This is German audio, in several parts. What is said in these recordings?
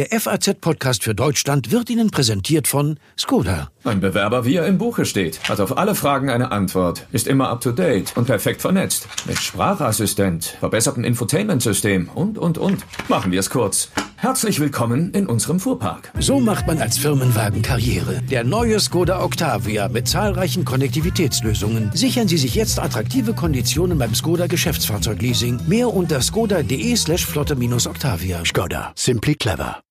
Der FAZ-Podcast für Deutschland wird Ihnen präsentiert von Skoda. Ein Bewerber, wie er im Buche steht, hat auf alle Fragen eine Antwort, ist immer up to date und perfekt vernetzt. Mit Sprachassistent, verbessertem Infotainment-System und, und, und. Machen wir es kurz. Herzlich willkommen in unserem Fuhrpark. So macht man als Firmenwagen Karriere. Der neue Skoda Octavia mit zahlreichen Konnektivitätslösungen. Sichern Sie sich jetzt attraktive Konditionen beim Skoda Geschäftsfahrzeugleasing. Mehr unter skoda.de slash flotte-octavia. Skoda. Simply clever.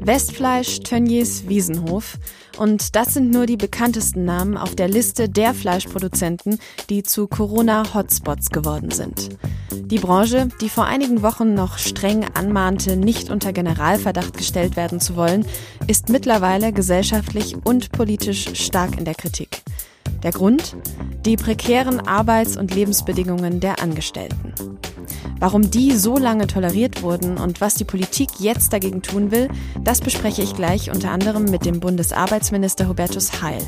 Westfleisch, Tönnies, Wiesenhof. Und das sind nur die bekanntesten Namen auf der Liste der Fleischproduzenten, die zu Corona-Hotspots geworden sind. Die Branche, die vor einigen Wochen noch streng anmahnte, nicht unter Generalverdacht gestellt werden zu wollen, ist mittlerweile gesellschaftlich und politisch stark in der Kritik. Der Grund? Die prekären Arbeits- und Lebensbedingungen der Angestellten. Warum die so lange toleriert wurden und was die Politik jetzt dagegen tun will, das bespreche ich gleich unter anderem mit dem Bundesarbeitsminister Hubertus Heil.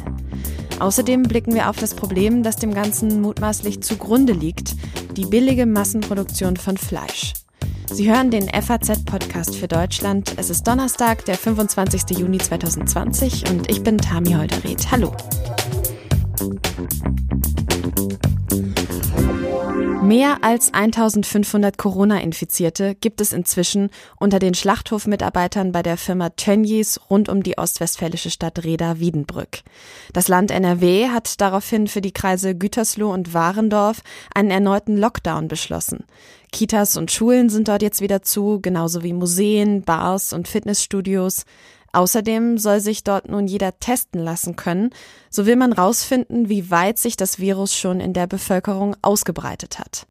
Außerdem blicken wir auf das Problem, das dem Ganzen mutmaßlich zugrunde liegt, die billige Massenproduktion von Fleisch. Sie hören den FAZ-Podcast für Deutschland. Es ist Donnerstag, der 25. Juni 2020 und ich bin Tami Holderried. Hallo. Mehr als 1500 Corona-Infizierte gibt es inzwischen unter den Schlachthofmitarbeitern bei der Firma Tönnies rund um die ostwestfälische Stadt Reda-Wiedenbrück. Das Land NRW hat daraufhin für die Kreise Gütersloh und Warendorf einen erneuten Lockdown beschlossen. Kitas und Schulen sind dort jetzt wieder zu, genauso wie Museen, Bars und Fitnessstudios. Außerdem soll sich dort nun jeder testen lassen können. So will man rausfinden, wie weit sich das Virus schon in der Bevölkerung ausgebreitet hat.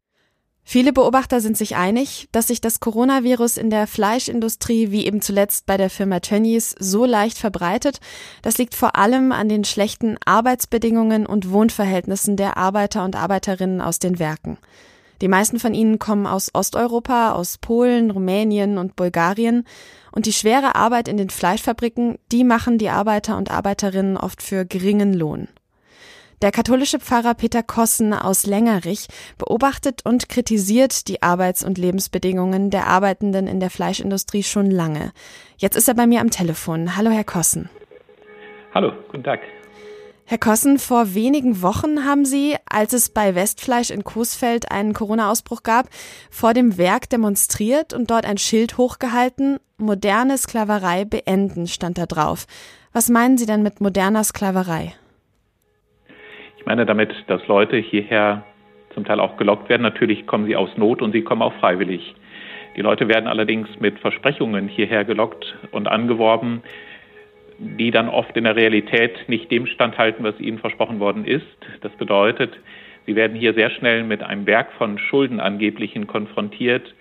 Viele Beobachter sind sich einig, dass sich das Coronavirus in der Fleischindustrie wie eben zuletzt bei der Firma Tönnies so leicht verbreitet. Das liegt vor allem an den schlechten Arbeitsbedingungen und Wohnverhältnissen der Arbeiter und Arbeiterinnen aus den Werken. Die meisten von ihnen kommen aus Osteuropa, aus Polen, Rumänien und Bulgarien. Und die schwere Arbeit in den Fleischfabriken, die machen die Arbeiter und Arbeiterinnen oft für geringen Lohn. Der katholische Pfarrer Peter Kossen aus Längerich beobachtet und kritisiert die Arbeits- und Lebensbedingungen der Arbeitenden in der Fleischindustrie schon lange. Jetzt ist er bei mir am Telefon. Hallo, Herr Kossen. Hallo, guten Tag. Herr Kossen, vor wenigen Wochen haben Sie, als es bei Westfleisch in Coesfeld einen Corona-Ausbruch gab, vor dem Werk demonstriert und dort ein Schild hochgehalten. Moderne Sklaverei beenden stand da drauf. Was meinen Sie denn mit moderner Sklaverei? Ich meine damit, dass Leute hierher zum Teil auch gelockt werden. Natürlich kommen sie aus Not und sie kommen auch freiwillig. Die Leute werden allerdings mit Versprechungen hierher gelockt und angeworben, die dann oft in der Realität nicht dem standhalten, was ihnen versprochen worden ist. Das bedeutet, sie werden hier sehr schnell mit einem Berg von Schulden angeblichen konfrontiert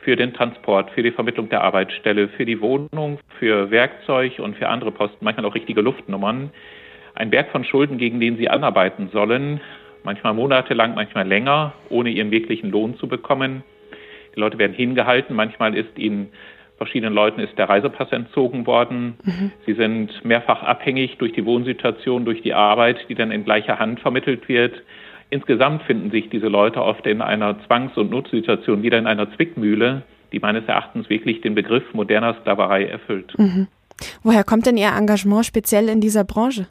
für den Transport, für die Vermittlung der Arbeitsstelle, für die Wohnung, für Werkzeug und für andere Posten, manchmal auch richtige Luftnummern. Ein Berg von Schulden, gegen den sie anarbeiten sollen, manchmal monatelang, manchmal länger, ohne ihren wirklichen Lohn zu bekommen. Die Leute werden hingehalten, manchmal ist ihnen Verschiedenen Leuten ist der Reisepass entzogen worden. Mhm. Sie sind mehrfach abhängig durch die Wohnsituation, durch die Arbeit, die dann in gleicher Hand vermittelt wird. Insgesamt finden sich diese Leute oft in einer Zwangs- und Notsituation wieder in einer Zwickmühle, die meines Erachtens wirklich den Begriff moderner Sklaverei erfüllt. Mhm. Woher kommt denn Ihr Engagement speziell in dieser Branche?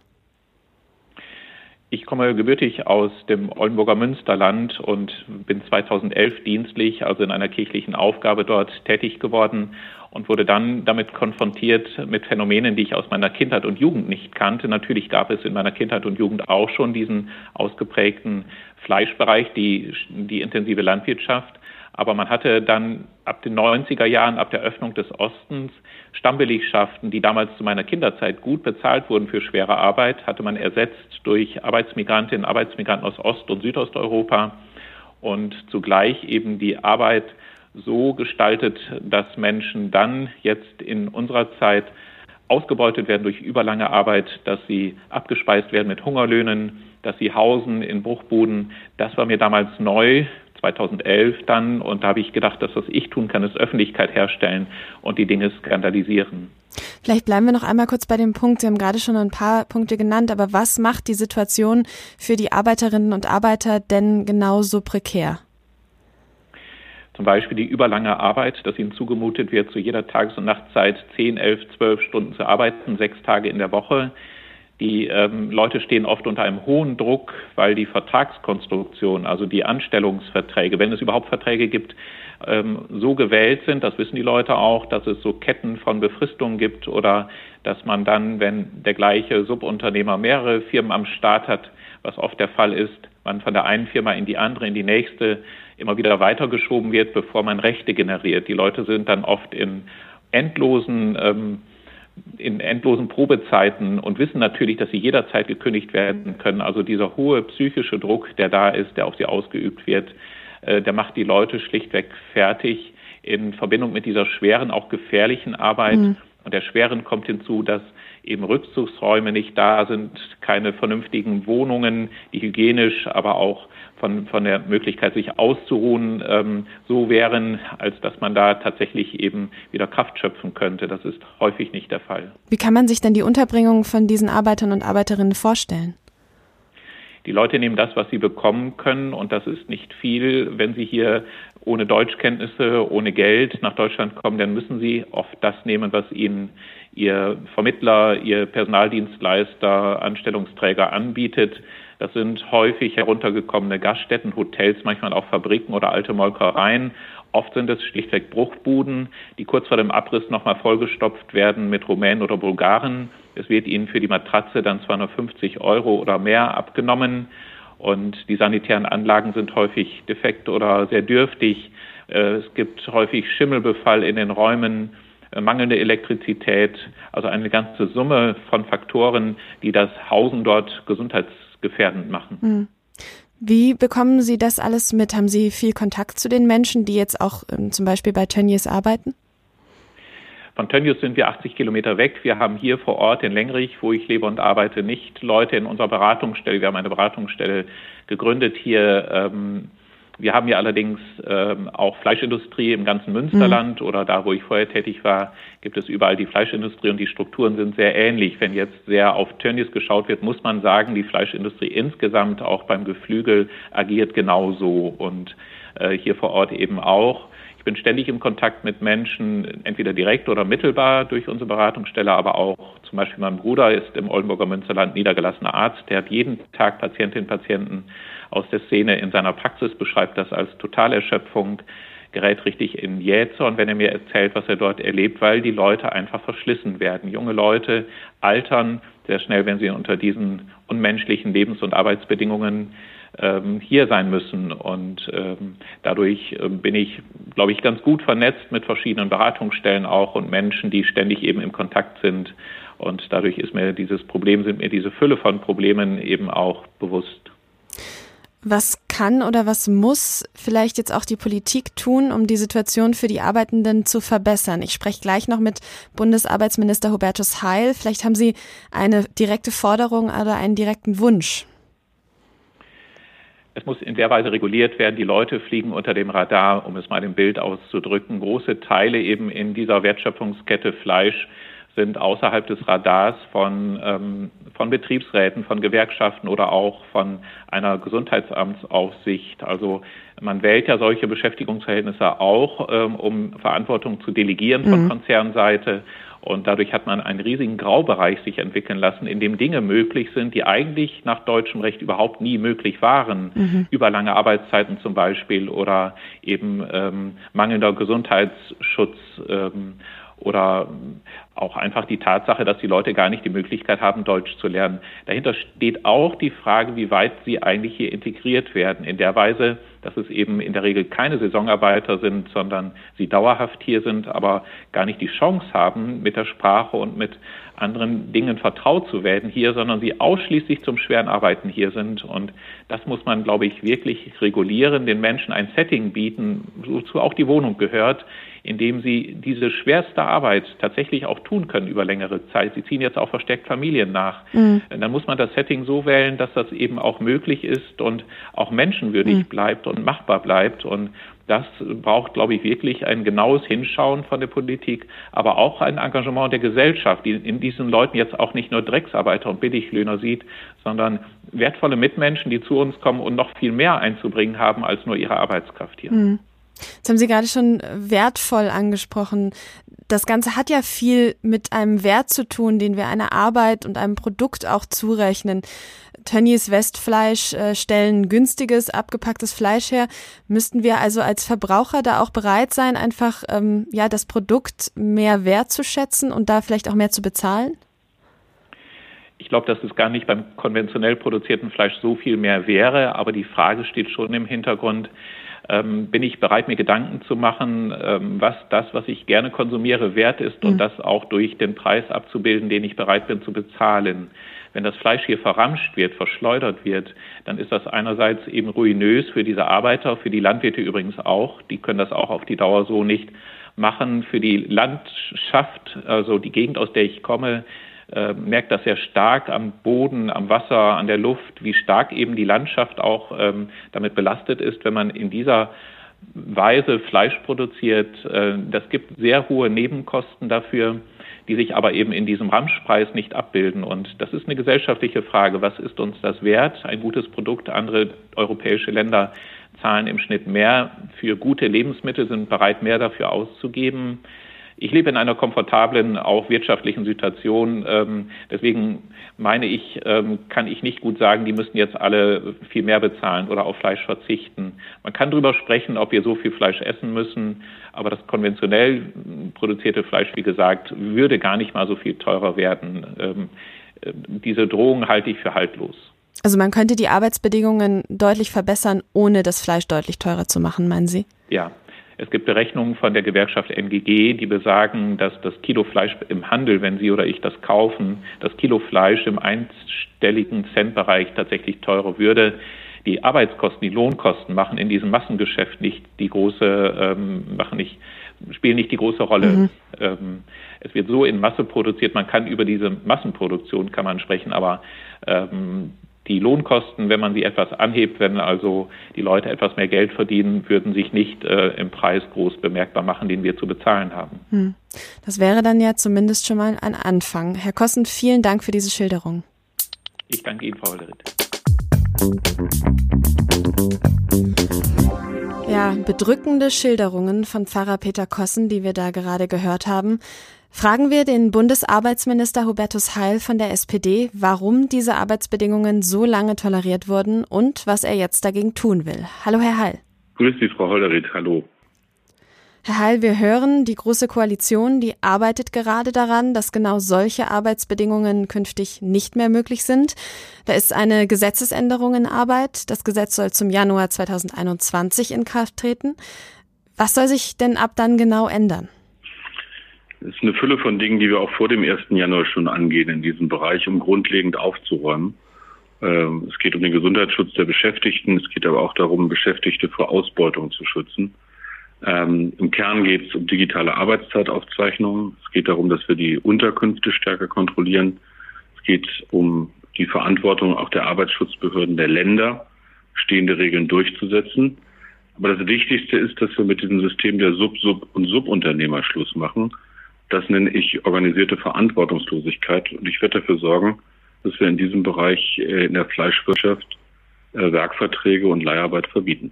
Ich komme gebürtig aus dem Oldenburger Münsterland und bin 2011 dienstlich, also in einer kirchlichen Aufgabe dort tätig geworden und wurde dann damit konfrontiert mit Phänomenen, die ich aus meiner Kindheit und Jugend nicht kannte. Natürlich gab es in meiner Kindheit und Jugend auch schon diesen ausgeprägten Fleischbereich, die, die intensive Landwirtschaft. Aber man hatte dann ab den 90er Jahren, ab der Öffnung des Ostens, Stammbelegschaften, die damals zu meiner Kinderzeit gut bezahlt wurden für schwere Arbeit, hatte man ersetzt durch Arbeitsmigrantinnen, Arbeitsmigranten aus Ost- und Südosteuropa und zugleich eben die Arbeit so gestaltet, dass Menschen dann jetzt in unserer Zeit ausgebeutet werden durch überlange Arbeit, dass sie abgespeist werden mit Hungerlöhnen, dass sie hausen in Bruchbuden. Das war mir damals neu. 2011 dann und da habe ich gedacht, dass was ich tun kann, ist Öffentlichkeit herstellen und die Dinge skandalisieren. Vielleicht bleiben wir noch einmal kurz bei dem Punkt. Sie haben gerade schon ein paar Punkte genannt, aber was macht die Situation für die Arbeiterinnen und Arbeiter denn genauso prekär? Zum Beispiel die überlange Arbeit, dass ihnen zugemutet wird, zu jeder Tages- und Nachtzeit 10, 11, 12 Stunden zu arbeiten, sechs Tage in der Woche. Die ähm, Leute stehen oft unter einem hohen Druck, weil die Vertragskonstruktion, also die Anstellungsverträge, wenn es überhaupt Verträge gibt, ähm, so gewählt sind, das wissen die Leute auch, dass es so Ketten von Befristungen gibt oder dass man dann, wenn der gleiche Subunternehmer mehrere Firmen am Start hat, was oft der Fall ist, man von der einen Firma in die andere, in die nächste immer wieder weitergeschoben wird, bevor man Rechte generiert. Die Leute sind dann oft in endlosen ähm, in endlosen Probezeiten und wissen natürlich, dass sie jederzeit gekündigt werden können. Also dieser hohe psychische Druck, der da ist, der auf sie ausgeübt wird, äh, der macht die Leute schlichtweg fertig in Verbindung mit dieser schweren, auch gefährlichen Arbeit. Mhm. Und der schweren kommt hinzu, dass eben Rückzugsräume nicht da sind, keine vernünftigen Wohnungen, die hygienisch, aber auch von, von der Möglichkeit, sich auszuruhen, ähm, so wären, als dass man da tatsächlich eben wieder Kraft schöpfen könnte. Das ist häufig nicht der Fall. Wie kann man sich denn die Unterbringung von diesen Arbeitern und Arbeiterinnen vorstellen? Die Leute nehmen das, was sie bekommen können, und das ist nicht viel. Wenn sie hier ohne Deutschkenntnisse, ohne Geld nach Deutschland kommen, dann müssen sie oft das nehmen, was ihnen ihr Vermittler, ihr Personaldienstleister, Anstellungsträger anbietet. Das sind häufig heruntergekommene Gaststätten, Hotels, manchmal auch Fabriken oder alte Molkereien. Oft sind es schlichtweg Bruchbuden, die kurz vor dem Abriss nochmal vollgestopft werden mit Rumänen oder Bulgaren. Es wird ihnen für die Matratze dann 250 Euro oder mehr abgenommen. Und die sanitären Anlagen sind häufig defekt oder sehr dürftig. Äh, es gibt häufig Schimmelbefall in den Räumen, äh, mangelnde Elektrizität, also eine ganze Summe von Faktoren, die das Hausen dort gesundheits gefährdend machen. Hm. Wie bekommen Sie das alles mit? Haben Sie viel Kontakt zu den Menschen, die jetzt auch ähm, zum Beispiel bei Tönnies arbeiten? Von Tönnies sind wir 80 Kilometer weg. Wir haben hier vor Ort in Lengrich, wo ich lebe und arbeite, nicht Leute in unserer Beratungsstelle. Wir haben eine Beratungsstelle gegründet hier ähm, wir haben ja allerdings ähm, auch Fleischindustrie im ganzen Münsterland mhm. oder da, wo ich vorher tätig war, gibt es überall die Fleischindustrie und die Strukturen sind sehr ähnlich. Wenn jetzt sehr auf Tönnies geschaut wird, muss man sagen, die Fleischindustrie insgesamt auch beim Geflügel agiert genauso und äh, hier vor Ort eben auch. Ich bin ständig im Kontakt mit Menschen, entweder direkt oder mittelbar durch unsere Beratungsstelle, aber auch zum Beispiel mein Bruder ist im Oldenburger Münsterland niedergelassener Arzt, der hat jeden Tag Patientinnen und Patienten aus der Szene in seiner Praxis, beschreibt das als Totalerschöpfung, gerät richtig in Jähzorn, wenn er mir erzählt, was er dort erlebt, weil die Leute einfach verschlissen werden. Junge Leute altern sehr schnell, wenn sie unter diesen unmenschlichen Lebens- und Arbeitsbedingungen ähm, hier sein müssen. Und ähm, dadurch ähm, bin ich, glaube ich, ganz gut vernetzt mit verschiedenen Beratungsstellen auch und Menschen, die ständig eben im Kontakt sind. Und dadurch ist mir dieses Problem, sind mir diese Fülle von Problemen eben auch bewusst. Was kann oder was muss vielleicht jetzt auch die Politik tun, um die Situation für die Arbeitenden zu verbessern? Ich spreche gleich noch mit Bundesarbeitsminister Hubertus Heil. Vielleicht haben Sie eine direkte Forderung oder einen direkten Wunsch. Es muss in der Weise reguliert werden. Die Leute fliegen unter dem Radar, um es mal im Bild auszudrücken. Große Teile eben in dieser Wertschöpfungskette Fleisch sind außerhalb des Radars von, ähm, von Betriebsräten, von Gewerkschaften oder auch von einer Gesundheitsamtsaufsicht. Also man wählt ja solche Beschäftigungsverhältnisse auch, ähm, um Verantwortung zu delegieren von mhm. Konzernseite. Und dadurch hat man einen riesigen Graubereich sich entwickeln lassen, in dem Dinge möglich sind, die eigentlich nach deutschem Recht überhaupt nie möglich waren. Mhm. Überlange Arbeitszeiten zum Beispiel oder eben ähm, mangelnder Gesundheitsschutz. Ähm, oder auch einfach die Tatsache, dass die Leute gar nicht die Möglichkeit haben, Deutsch zu lernen. Dahinter steht auch die Frage, wie weit sie eigentlich hier integriert werden. In der Weise, dass es eben in der Regel keine Saisonarbeiter sind, sondern sie dauerhaft hier sind, aber gar nicht die Chance haben, mit der Sprache und mit anderen Dingen vertraut zu werden hier, sondern sie ausschließlich zum schweren Arbeiten hier sind. Und das muss man, glaube ich, wirklich regulieren, den Menschen ein Setting bieten, wozu auch die Wohnung gehört, indem sie diese schwerste Arbeit tatsächlich auch tun können über längere Zeit. Sie ziehen jetzt auch verstärkt Familien nach. Mhm. Dann muss man das Setting so wählen, dass das eben auch möglich ist und auch menschenwürdig mhm. bleibt und machbar bleibt. Und das braucht, glaube ich, wirklich ein genaues Hinschauen von der Politik, aber auch ein Engagement der Gesellschaft, die in diesen Leuten jetzt auch nicht nur Drecksarbeiter und Billiglöhner sieht, sondern wertvolle Mitmenschen, die zu uns kommen und noch viel mehr einzubringen haben als nur ihre Arbeitskraft hier. Mhm. Das haben Sie gerade schon wertvoll angesprochen. Das Ganze hat ja viel mit einem Wert zu tun, den wir einer Arbeit und einem Produkt auch zurechnen. Tönnies Westfleisch äh, stellen günstiges, abgepacktes Fleisch her. Müssten wir also als Verbraucher da auch bereit sein, einfach ähm, ja das Produkt mehr wertzuschätzen und da vielleicht auch mehr zu bezahlen? Ich glaube, dass es gar nicht beim konventionell produzierten Fleisch so viel mehr wäre, aber die Frage steht schon im Hintergrund, ähm, bin ich bereit, mir Gedanken zu machen, ähm, was das, was ich gerne konsumiere, wert ist und mhm. das auch durch den Preis abzubilden, den ich bereit bin zu bezahlen. Wenn das Fleisch hier verramscht wird, verschleudert wird, dann ist das einerseits eben ruinös für diese Arbeiter, für die Landwirte übrigens auch. Die können das auch auf die Dauer so nicht machen. Für die Landschaft, also die Gegend, aus der ich komme, äh, merkt das sehr stark am Boden, am Wasser, an der Luft, wie stark eben die Landschaft auch ähm, damit belastet ist, wenn man in dieser Weise Fleisch produziert. Äh, das gibt sehr hohe Nebenkosten dafür, die sich aber eben in diesem Ramschpreis nicht abbilden. Und das ist eine gesellschaftliche Frage. Was ist uns das wert? Ein gutes Produkt. Andere europäische Länder zahlen im Schnitt mehr für gute Lebensmittel, sind bereit, mehr dafür auszugeben. Ich lebe in einer komfortablen, auch wirtschaftlichen Situation. Ähm, deswegen meine ich, ähm, kann ich nicht gut sagen, die müssen jetzt alle viel mehr bezahlen oder auf Fleisch verzichten. Man kann darüber sprechen, ob wir so viel Fleisch essen müssen, aber das konventionell produzierte Fleisch, wie gesagt, würde gar nicht mal so viel teurer werden. Ähm, äh, diese Drohung halte ich für haltlos. Also man könnte die Arbeitsbedingungen deutlich verbessern, ohne das Fleisch deutlich teurer zu machen, meinen Sie? Ja, es gibt Berechnungen von der Gewerkschaft NGG, die besagen, dass das Kilo Fleisch im Handel, wenn Sie oder ich das kaufen, das Kilo Fleisch im einstelligen Centbereich tatsächlich teurer würde. Die Arbeitskosten, die Lohnkosten machen in diesem Massengeschäft nicht die große, ähm, machen nicht, spielen nicht die große Rolle. Mhm. Ähm, es wird so in Masse produziert, man kann über diese Massenproduktion kann man sprechen, aber ähm, die Lohnkosten, wenn man sie etwas anhebt, wenn also die Leute etwas mehr Geld verdienen, würden sich nicht äh, im Preis groß bemerkbar machen, den wir zu bezahlen haben. Hm. Das wäre dann ja zumindest schon mal ein Anfang. Herr Kossen, vielen Dank für diese Schilderung. Ich danke Ihnen, Frau Hollerit. Ja, bedrückende Schilderungen von Pfarrer Peter Kossen, die wir da gerade gehört haben. Fragen wir den Bundesarbeitsminister Hubertus Heil von der SPD, warum diese Arbeitsbedingungen so lange toleriert wurden und was er jetzt dagegen tun will. Hallo, Herr Heil. Grüß Sie, Frau Holderith. Hallo. Herr Heil, wir hören, die Große Koalition, die arbeitet gerade daran, dass genau solche Arbeitsbedingungen künftig nicht mehr möglich sind. Da ist eine Gesetzesänderung in Arbeit. Das Gesetz soll zum Januar 2021 in Kraft treten. Was soll sich denn ab dann genau ändern? Es ist eine Fülle von Dingen, die wir auch vor dem 1. Januar schon angehen in diesem Bereich, um grundlegend aufzuräumen. Ähm, es geht um den Gesundheitsschutz der Beschäftigten. Es geht aber auch darum, Beschäftigte vor Ausbeutung zu schützen. Ähm, Im Kern geht es um digitale Arbeitszeitaufzeichnungen. Es geht darum, dass wir die Unterkünfte stärker kontrollieren. Es geht um die Verantwortung auch der Arbeitsschutzbehörden der Länder, stehende Regeln durchzusetzen. Aber das Wichtigste ist, dass wir mit diesem System der Sub-, Sub- und Subunternehmer Schluss machen das nenne ich organisierte Verantwortungslosigkeit. Und ich werde dafür sorgen, dass wir in diesem Bereich äh, in der Fleischwirtschaft äh, Werkverträge und Leiharbeit verbieten.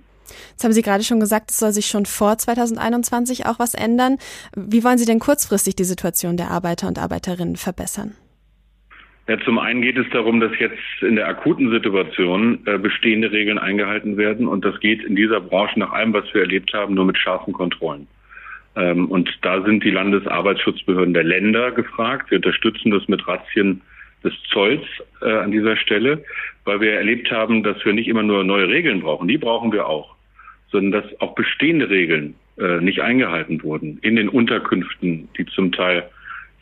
Jetzt haben Sie gerade schon gesagt, es soll sich schon vor 2021 auch was ändern. Wie wollen Sie denn kurzfristig die Situation der Arbeiter und Arbeiterinnen verbessern? Ja, zum einen geht es darum, dass jetzt in der akuten Situation äh, bestehende Regeln eingehalten werden. Und das geht in dieser Branche nach allem, was wir erlebt haben, nur mit scharfen Kontrollen. Ähm, und da sind die Landesarbeitsschutzbehörden der Länder gefragt. Wir unterstützen das mit Razzien des Zolls äh, an dieser Stelle, weil wir erlebt haben, dass wir nicht immer nur neue Regeln brauchen, die brauchen wir auch, sondern dass auch bestehende Regeln äh, nicht eingehalten wurden. In den Unterkünften, die zum Teil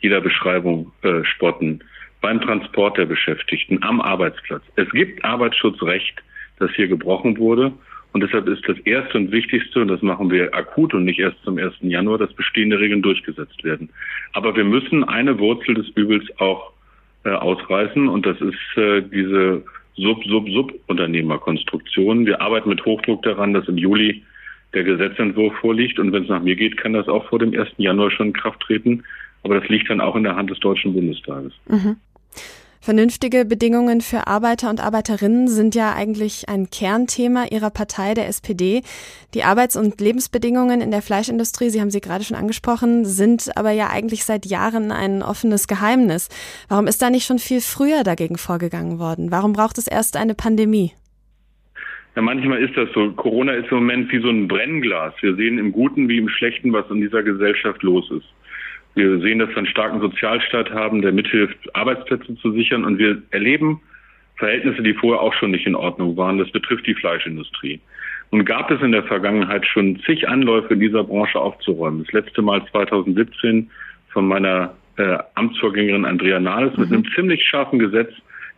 jeder Beschreibung äh, spotten, beim Transport der Beschäftigten, am Arbeitsplatz. Es gibt Arbeitsschutzrecht, das hier gebrochen wurde Und deshalb ist das Erste und Wichtigste, und das machen wir akut und nicht erst zum 1. Januar, dass bestehende Regeln durchgesetzt werden. Aber wir müssen eine Wurzel des Übels auch äh, ausreißen und das ist äh, diese Sub-Sub-Sub-Unternehmerkonstruktion. Wir arbeiten mit Hochdruck daran, dass im Juli der Gesetzentwurf vorliegt und wenn es nach mir geht, kann das auch vor dem 1. Januar schon in Kraft treten. Aber das liegt dann auch in der Hand des Deutschen Bundestages. Mhm. Vernünftige Bedingungen für Arbeiter und Arbeiterinnen sind ja eigentlich ein Kernthema Ihrer Partei, der SPD. Die Arbeits- und Lebensbedingungen in der Fleischindustrie, Sie haben sie gerade schon angesprochen, sind aber ja eigentlich seit Jahren ein offenes Geheimnis. Warum ist da nicht schon viel früher dagegen vorgegangen worden? Warum braucht es erst eine Pandemie? Ja, manchmal ist das so. Corona ist im Moment wie so ein Brennglas. Wir sehen im Guten wie im Schlechten, was in dieser Gesellschaft los ist. Wir sehen, dass wir einen starken Sozialstaat haben, der mithilft, Arbeitsplätze zu sichern. Und wir erleben Verhältnisse, die vorher auch schon nicht in Ordnung waren. Das betrifft die Fleischindustrie. Nun gab es in der Vergangenheit schon zig Anläufe in dieser Branche aufzuräumen. Das letzte Mal 2017 von meiner äh, Amtsvorgängerin Andrea Nahles mhm. mit einem ziemlich scharfen Gesetz,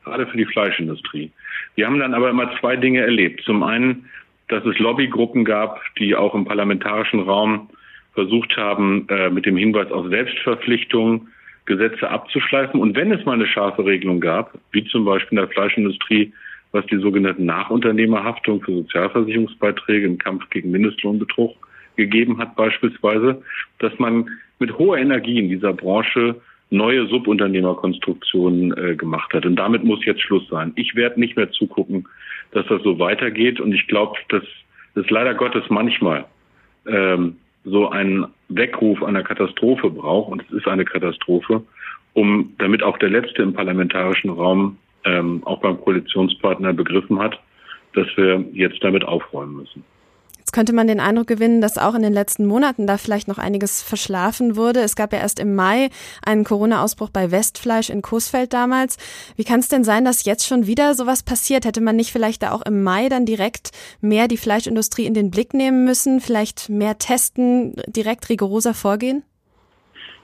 gerade für die Fleischindustrie. Wir haben dann aber immer zwei Dinge erlebt. Zum einen, dass es Lobbygruppen gab, die auch im parlamentarischen Raum versucht haben, äh, mit dem Hinweis auf Selbstverpflichtung Gesetze abzuschleifen. Und wenn es mal eine scharfe Regelung gab, wie zum Beispiel in der Fleischindustrie, was die sogenannte Nachunternehmerhaftung für Sozialversicherungsbeiträge im Kampf gegen Mindestlohnbetrug gegeben hat beispielsweise, dass man mit hoher Energie in dieser Branche neue Subunternehmerkonstruktionen äh, gemacht hat. Und damit muss jetzt Schluss sein. Ich werde nicht mehr zugucken, dass das so weitergeht. Und ich glaube, dass es leider Gottes manchmal ähm, so einen Weckruf einer Katastrophe braucht, und es ist eine Katastrophe, um damit auch der Letzte im parlamentarischen Raum ähm, auch beim Koalitionspartner begriffen hat, dass wir jetzt damit aufräumen müssen. Jetzt könnte man den Eindruck gewinnen, dass auch in den letzten Monaten da vielleicht noch einiges verschlafen wurde. Es gab ja erst im Mai einen Corona-Ausbruch bei Westfleisch in Coesfeld damals. Wie kann es denn sein, dass jetzt schon wieder sowas passiert? Hätte man nicht vielleicht da auch im Mai dann direkt mehr die Fleischindustrie in den Blick nehmen müssen? Vielleicht mehr testen, direkt rigoroser vorgehen?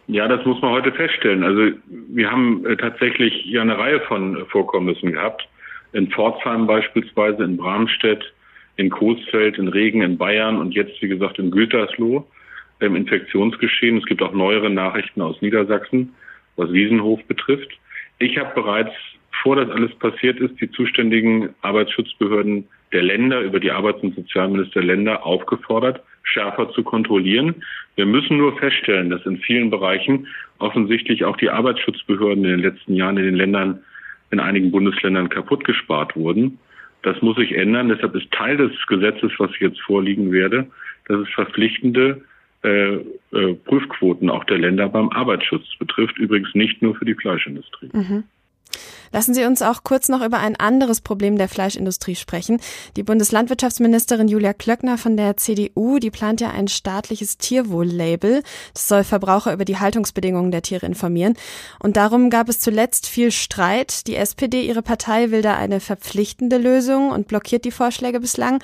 Ja, das muss man heute feststellen. Also wir haben äh, tatsächlich ja eine Reihe von Vorkommnissen gehabt. In Pforzheim beispielsweise, in Bramstedt, in Coesfeld, in Regen, in Bayern und jetzt, wie gesagt, in Gütersloh im Infektionsgeschehen. Es gibt auch neuere Nachrichten aus Niedersachsen, was Wiesenhof betrifft. Ich habe bereits, vor das alles passiert ist, die zuständigen Arbeitsschutzbehörden der Länder über die Arbeits- und Sozialminister Länder aufgefordert, schärfer zu kontrollieren. Wir müssen nur feststellen, dass in vielen Bereichen offensichtlich auch die Arbeitsschutzbehörden in den letzten Jahren in den Ländern, in einigen Bundesländern kaputt gespart wurden. Das muss sich ändern. Deshalb ist Teil des Gesetzes, was ich jetzt vorliegen werde, dass es verpflichtende äh, äh, Prüfquoten auch der Länder beim Arbeitsschutz betrifft. Übrigens nicht nur für die Fleischindustrie. Mhm. Lassen Sie uns auch kurz noch über ein anderes Problem der Fleischindustrie sprechen. Die Bundeslandwirtschaftsministerin Julia Klöckner von der CDU, die plant ja ein staatliches Tierwohl-Label. Das soll Verbraucher über die Haltungsbedingungen der Tiere informieren. Und darum gab es zuletzt viel Streit. Die SPD, ihre Partei, will da eine verpflichtende Lösung und blockiert die Vorschläge bislang.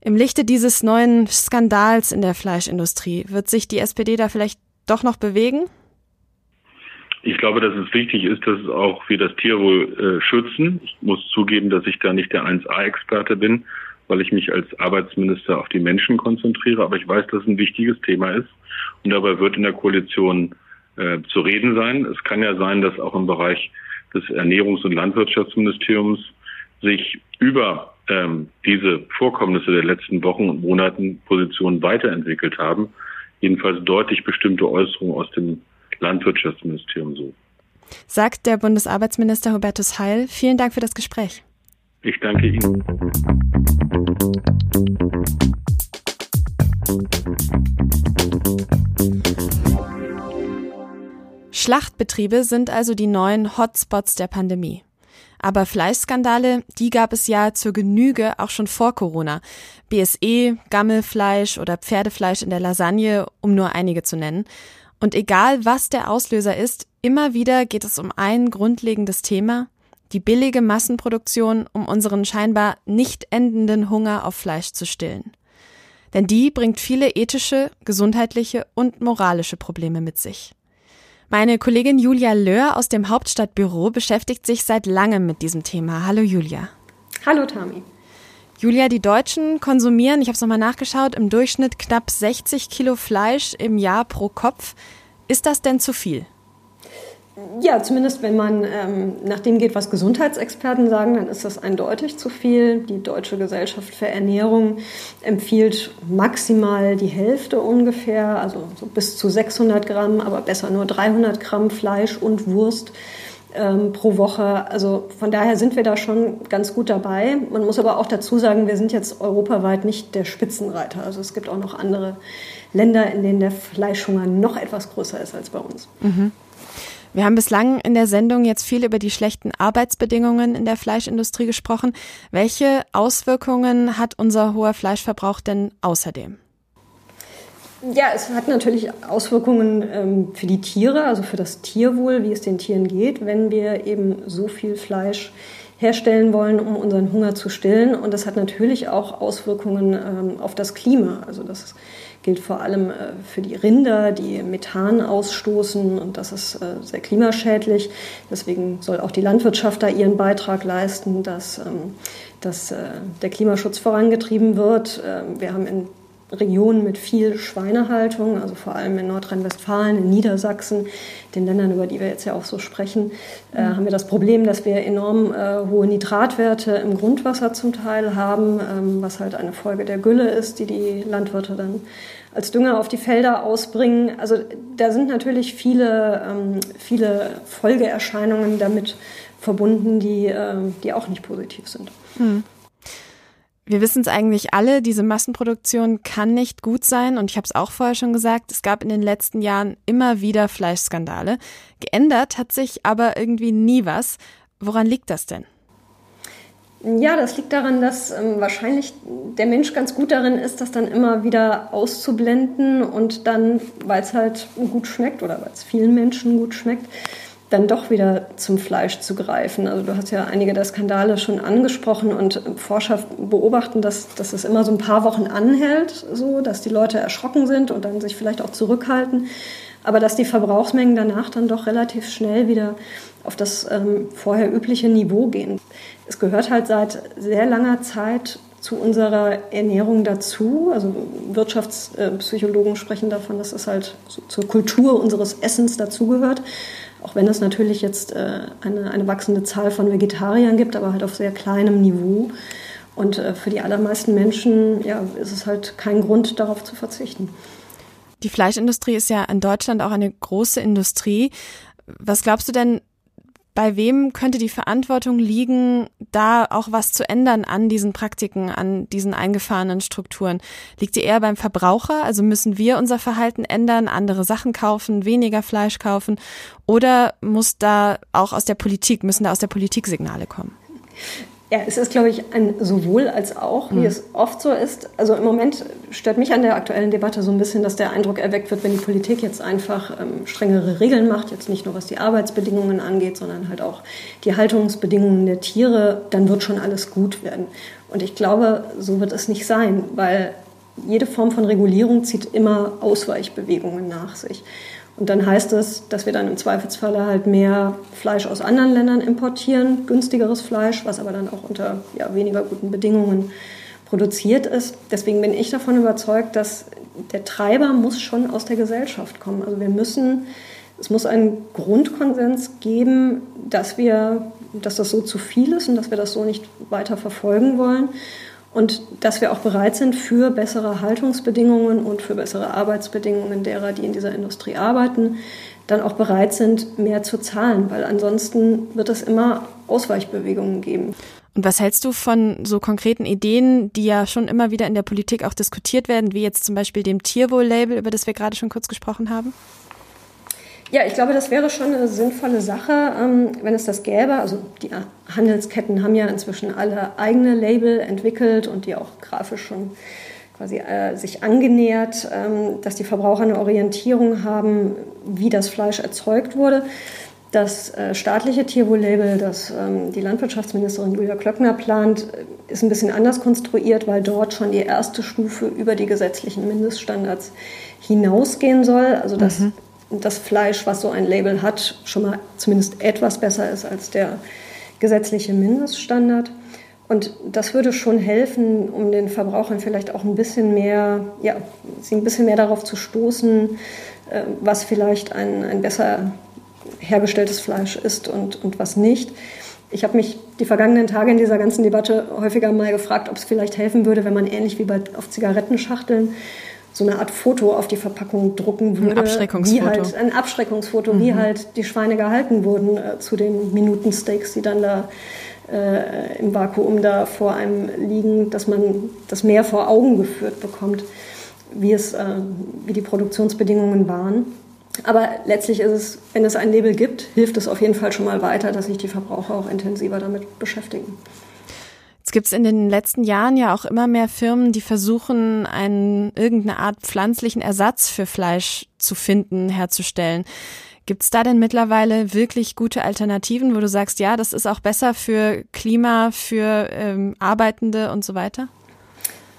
Im Lichte dieses neuen Skandals in der Fleischindustrie, wird sich die SPD da vielleicht doch noch bewegen? Ich glaube, dass es wichtig ist, dass auch wir das Tierwohl äh, schützen. Ich muss zugeben, dass ich da nicht der 1A-Experte bin, weil ich mich als Arbeitsminister auf die Menschen konzentriere. Aber ich weiß, dass es ein wichtiges Thema ist. Und dabei wird in der Koalition äh, zu reden sein. Es kann ja sein, dass auch im Bereich des Ernährungs- und Landwirtschaftsministeriums sich über ähm, diese Vorkommnisse der letzten Wochen und Monaten Positionen weiterentwickelt haben. Jedenfalls deutlich bestimmte Äußerungen aus dem Landwirtschaftsministerium so. Sagt der Bundesarbeitsminister Hubertus Heil. Vielen Dank für das Gespräch. Ich danke Ihnen. Schlachtbetriebe sind also die neuen Hotspots der Pandemie. Aber Fleischskandale, die gab es ja zur Genüge auch schon vor Corona. BSE, Gammelfleisch oder Pferdefleisch in der Lasagne, um nur einige zu nennen. Und egal was der Auslöser ist, immer wieder geht es um ein grundlegendes Thema, die billige Massenproduktion, um unseren scheinbar nicht endenden Hunger auf Fleisch zu stillen. Denn die bringt viele ethische, gesundheitliche und moralische Probleme mit sich. Meine Kollegin Julia Löhr aus dem Hauptstadtbüro beschäftigt sich seit langem mit diesem Thema. Hallo Julia. Hallo Tami. Julia, die Deutschen konsumieren, ich habe es nochmal nachgeschaut, im Durchschnitt knapp 60 Kilo Fleisch im Jahr pro Kopf. Ist das denn zu viel? Ja, zumindest wenn man ähm, nach dem geht, was Gesundheitsexperten sagen, dann ist das eindeutig zu viel. Die Deutsche Gesellschaft für Ernährung empfiehlt maximal die Hälfte ungefähr, also so bis zu 600 Gramm, aber besser nur 300 Gramm Fleisch und Wurst ähm, pro Woche. Also von daher sind wir da schon ganz gut dabei. Man muss aber auch dazu sagen, wir sind jetzt europaweit nicht der Spitzenreiter. Also es gibt auch noch andere Länder, in denen der Fleischhunger noch etwas größer ist als bei uns. Mhm. Wir haben bislang in der Sendung jetzt viel über die schlechten Arbeitsbedingungen in der Fleischindustrie gesprochen. Welche Auswirkungen hat unser hoher Fleischverbrauch denn außerdem? Ja, es hat natürlich Auswirkungen ähm, für die Tiere, also für das Tierwohl, wie es den Tieren geht, wenn wir eben so viel Fleisch herstellen wollen, um unseren Hunger zu stillen. Und das hat natürlich auch Auswirkungen ähm, auf das Klima. Also das gilt vor allem äh, für die Rinder, die Methan ausstoßen und das ist äh, sehr klimaschädlich. Deswegen soll auch die Landwirtschaft da ihren Beitrag leisten, dass, ähm, dass äh, der Klimaschutz vorangetrieben wird. Ähm, wir haben in Regionen mit viel Schweinehaltung, also vor allem in Nordrhein-Westfalen, in Niedersachsen, den Ländern, über die wir jetzt ja auch so sprechen, äh, haben wir das Problem, dass wir enorm äh, hohe Nitratwerte im Grundwasser zum Teil haben, ähm, was halt eine Folge der Gülle ist, die die Landwirte dann als Dünger auf die Felder ausbringen. Also da sind natürlich viele, ähm, viele Folgeerscheinungen damit verbunden, die, äh, die auch nicht positiv sind. Hm. Wir wissen es eigentlich alle, diese Massenproduktion kann nicht gut sein und ich habe es auch vorher schon gesagt, es gab in den letzten Jahren immer wieder Fleischskandale. Geändert hat sich aber irgendwie nie was. Woran liegt das denn? Ja, das liegt daran, dass ähm, wahrscheinlich der Mensch ganz gut darin ist, das dann immer wieder auszublenden und dann, weil es halt gut schmeckt oder weil es vielen Menschen gut schmeckt, dann doch wieder zum Fleisch zu greifen. Also du hast ja einige der Skandale schon angesprochen und Forscher beobachten, dass, dass es immer so ein paar Wochen anhält, so dass die Leute erschrocken sind und dann sich vielleicht auch zurückhalten, aber dass die Verbrauchsmengen danach dann doch relativ schnell wieder auf das ähm, vorher übliche Niveau gehen. Es gehört halt seit sehr langer Zeit zu unserer Ernährung dazu. Also Wirtschaftspsychologen sprechen davon, dass es halt zur Kultur unseres Essens dazugehört. Auch wenn es natürlich jetzt äh, eine, eine wachsende Zahl von Vegetariern gibt, aber halt auf sehr kleinem Niveau. Und äh, für die allermeisten Menschen ja, ist es halt kein Grund, darauf zu verzichten. Die Fleischindustrie ist ja in Deutschland auch eine große Industrie. Was glaubst du denn, bei wem könnte die Verantwortung liegen, da auch was zu ändern an diesen Praktiken, an diesen eingefahrenen Strukturen? Liegt die eher beim Verbraucher? Also müssen wir unser Verhalten ändern, andere Sachen kaufen, weniger Fleisch kaufen? Oder muss da auch aus der Politik, müssen da aus der Politik Signale kommen? Ja, es ist, glaube ich, ein sowohl als auch, wie mhm. es oft so ist. Also im Moment stört mich an der aktuellen Debatte so ein bisschen, dass der Eindruck erweckt wird, wenn die Politik jetzt einfach ähm, strengere Regeln macht, jetzt nicht nur was die Arbeitsbedingungen angeht, sondern halt auch die Haltungsbedingungen der Tiere, dann wird schon alles gut werden. Und ich glaube, so wird es nicht sein, weil jede Form von Regulierung zieht immer Ausweichbewegungen nach sich. Und dann heißt es, dass wir dann im Zweifelsfalle halt mehr Fleisch aus anderen Ländern importieren, günstigeres Fleisch, was aber dann auch unter ja, weniger guten Bedingungen produziert ist. Deswegen bin ich davon überzeugt, dass der Treiber muss schon aus der Gesellschaft kommen. Also wir müssen, es muss einen Grundkonsens geben, dass wir, dass das so zu viel ist und dass wir das so nicht weiter verfolgen wollen und dass wir auch bereit sind für bessere Haltungsbedingungen und für bessere Arbeitsbedingungen derer, die in dieser Industrie arbeiten, dann auch bereit sind, mehr zu zahlen, weil ansonsten wird es immer Ausweichbewegungen geben. Und was hältst du von so konkreten Ideen, die ja schon immer wieder in der Politik auch diskutiert werden, wie jetzt zum Beispiel dem Tierwohl-Label, über das wir gerade schon kurz gesprochen haben? Ja, ich glaube, das wäre schon eine sinnvolle Sache, ähm, wenn es das gäbe. Also die Handelsketten haben ja inzwischen alle eigene Label entwickelt und die auch grafisch schon quasi äh, sich angenähert, ähm, dass die Verbraucher eine Orientierung haben, wie das Fleisch erzeugt wurde. Das äh, staatliche Tierwohl-Label, das ähm, die Landwirtschaftsministerin Julia Klöckner plant, ist ein bisschen anders konstruiert, weil dort schon die erste Stufe über die gesetzlichen Mindeststandards hinausgehen soll. Also dass mhm das Fleisch, was so ein Label hat, schon mal zumindest etwas besser ist als der gesetzliche Mindeststandard. Und das würde schon helfen, um den Verbrauchern vielleicht auch ein bisschen mehr, ja, sie ein bisschen mehr darauf zu stoßen, äh, was vielleicht ein, ein besser hergestelltes Fleisch ist und, und was nicht. Ich habe mich die vergangenen Tage in dieser ganzen Debatte häufiger mal gefragt, ob es vielleicht helfen würde, wenn man ähnlich wie bei, auf Zigarettenschachteln so eine Art Foto auf die Verpackung drucken würde. Ein Abschreckungsfoto. Wie halt, ein Abschreckungsfoto, mhm. wie halt die Schweine gehalten wurden äh, zu den Minutensteaks, die dann da äh, im Vakuum da vor einem liegen, dass man das mehr vor Augen geführt bekommt, wie, es, äh, wie die Produktionsbedingungen waren. Aber letztlich ist es, wenn es ein Label gibt, hilft es auf jeden Fall schon mal weiter, dass sich die Verbraucher auch intensiver damit beschäftigen. Gibt es in den letzten Jahren ja auch immer mehr Firmen, die versuchen, einen, irgendeine Art pflanzlichen Ersatz für Fleisch zu finden, herzustellen. Gibt es da denn mittlerweile wirklich gute Alternativen, wo du sagst, ja, das ist auch besser für Klima, für ähm, Arbeitende und so weiter?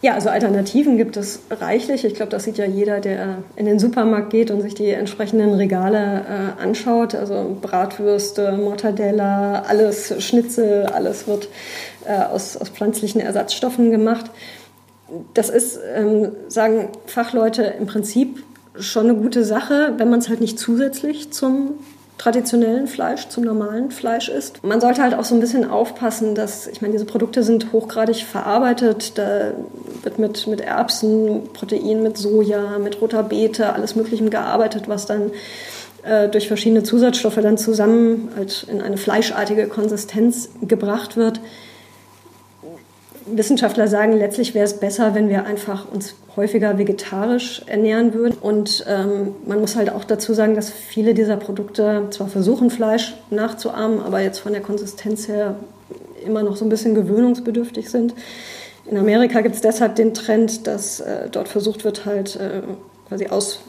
Ja, also Alternativen gibt es reichlich. Ich glaube, das sieht ja jeder, der in den Supermarkt geht und sich die entsprechenden Regale äh, anschaut. Also Bratwürste, Mortadella, alles Schnitzel, alles wird äh, aus, aus pflanzlichen Ersatzstoffen gemacht. Das ist, ähm, sagen Fachleute, im Prinzip schon eine gute Sache, wenn man es halt nicht zusätzlich zum traditionellen Fleisch, zum normalen Fleisch isst. Man sollte halt auch so ein bisschen aufpassen, dass, ich meine, diese Produkte sind hochgradig verarbeitet. Da wird mit, mit Erbsen, Protein, mit Soja, mit roter Beete, alles Mögliche gearbeitet, was dann äh, durch verschiedene Zusatzstoffe dann zusammen halt in eine fleischartige Konsistenz gebracht wird. Wissenschaftler sagen, letztlich wäre es besser, wenn wir einfach uns häufiger vegetarisch ernähren würden. Und ähm, man muss halt auch dazu sagen, dass viele dieser Produkte zwar versuchen, Fleisch nachzuahmen, aber jetzt von der Konsistenz her immer noch so ein bisschen gewöhnungsbedürftig sind. In Amerika gibt es deshalb den Trend, dass äh, dort versucht wird, halt äh, quasi aus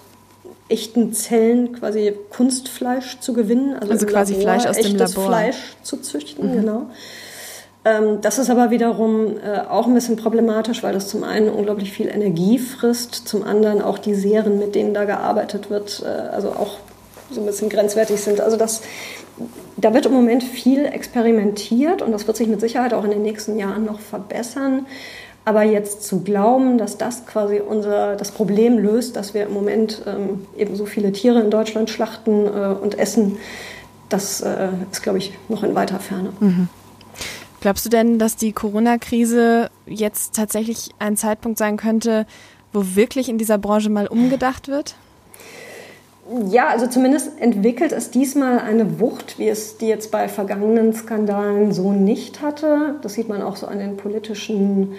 echten Zellen quasi Kunstfleisch zu gewinnen. Also, also quasi Labor, Fleisch aus dem Labor. Fleisch zu züchten, mhm. genau. Ähm, das ist aber wiederum äh, auch ein bisschen problematisch, weil das zum einen unglaublich viel Energie frisst, zum anderen auch die Serien, mit denen da gearbeitet wird, äh, also auch so ein bisschen grenzwertig sind. Also das, da wird im Moment viel experimentiert und das wird sich mit Sicherheit auch in den nächsten Jahren noch verbessern. Aber jetzt zu glauben, dass das quasi unser, das Problem löst, dass wir im Moment ähm, eben so viele Tiere in Deutschland schlachten äh, und essen, das äh, ist, glaube ich, noch in weiter Ferne. Mhm. Glaubst du denn, dass die Corona-Krise jetzt tatsächlich ein Zeitpunkt sein könnte, wo wirklich in dieser Branche mal umgedacht wird? Ja, also zumindest entwickelt es diesmal eine Wucht, wie es die jetzt bei vergangenen Skandalen so nicht hatte. Das sieht man auch so an den politischen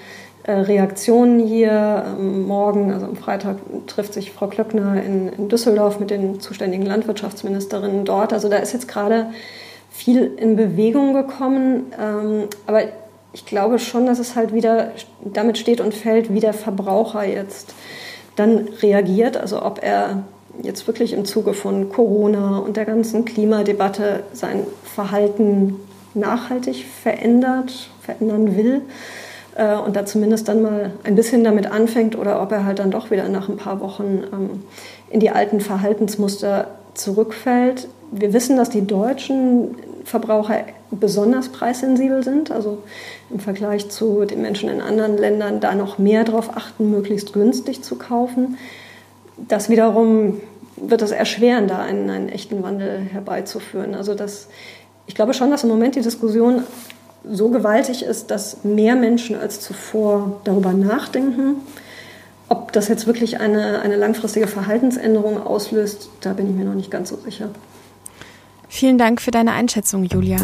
äh, Reaktionen hier. Ähm, morgen, also am Freitag, trifft sich Frau Klöckner in, in Düsseldorf mit den zuständigen Landwirtschaftsministerinnen dort. Also da ist jetzt gerade viel in Bewegung gekommen. Ähm, aber ich glaube schon, dass es halt wieder damit steht und fällt, wie der Verbraucher jetzt dann reagiert. Also ob er jetzt wirklich im Zuge von Corona und der ganzen Klimadebatte sein Verhalten nachhaltig verändert, verändern will äh, und da zumindest dann mal ein bisschen damit anfängt oder ob er halt dann doch wieder nach ein paar Wochen ähm, in die alten Verhaltensmuster zurückfällt. Wir wissen, dass die Deutschen Verbraucher besonders preissensibel sind, also im Vergleich zu den Menschen in anderen Ländern da noch mehr darauf achten, möglichst günstig zu kaufen. Das wiederum wird es erschweren, da einen, einen echten Wandel herbeizuführen. Also das, ich glaube schon, dass im Moment die Diskussion so gewaltig ist, dass mehr Menschen als zuvor darüber nachdenken. Ob das jetzt wirklich eine, eine langfristige Verhaltensänderung auslöst, da bin ich mir noch nicht ganz so sicher. Vielen Dank für deine Einschätzung, Julia.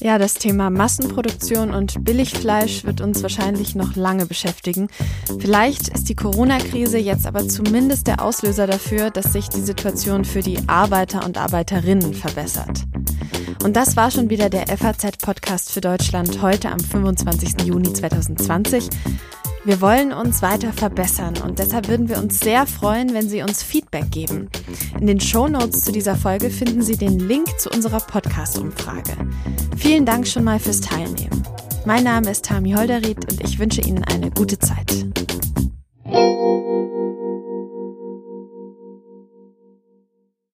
Ja, das Thema Massenproduktion und Billigfleisch wird uns wahrscheinlich noch lange beschäftigen. Vielleicht ist die Corona-Krise jetzt aber zumindest der Auslöser dafür, dass sich die Situation für die Arbeiter und Arbeiterinnen verbessert. Und das war schon wieder der FAZ-Podcast für Deutschland heute am 25. Juni 2020. Wir wollen uns weiter verbessern und deshalb würden wir uns sehr freuen, wenn Sie uns Feedback geben. In den Shownotes zu dieser Folge finden Sie den Link zu unserer Podcast-Umfrage. Vielen Dank schon mal fürs Teilnehmen. Mein Name ist Tami Holderried und ich wünsche Ihnen eine gute Zeit.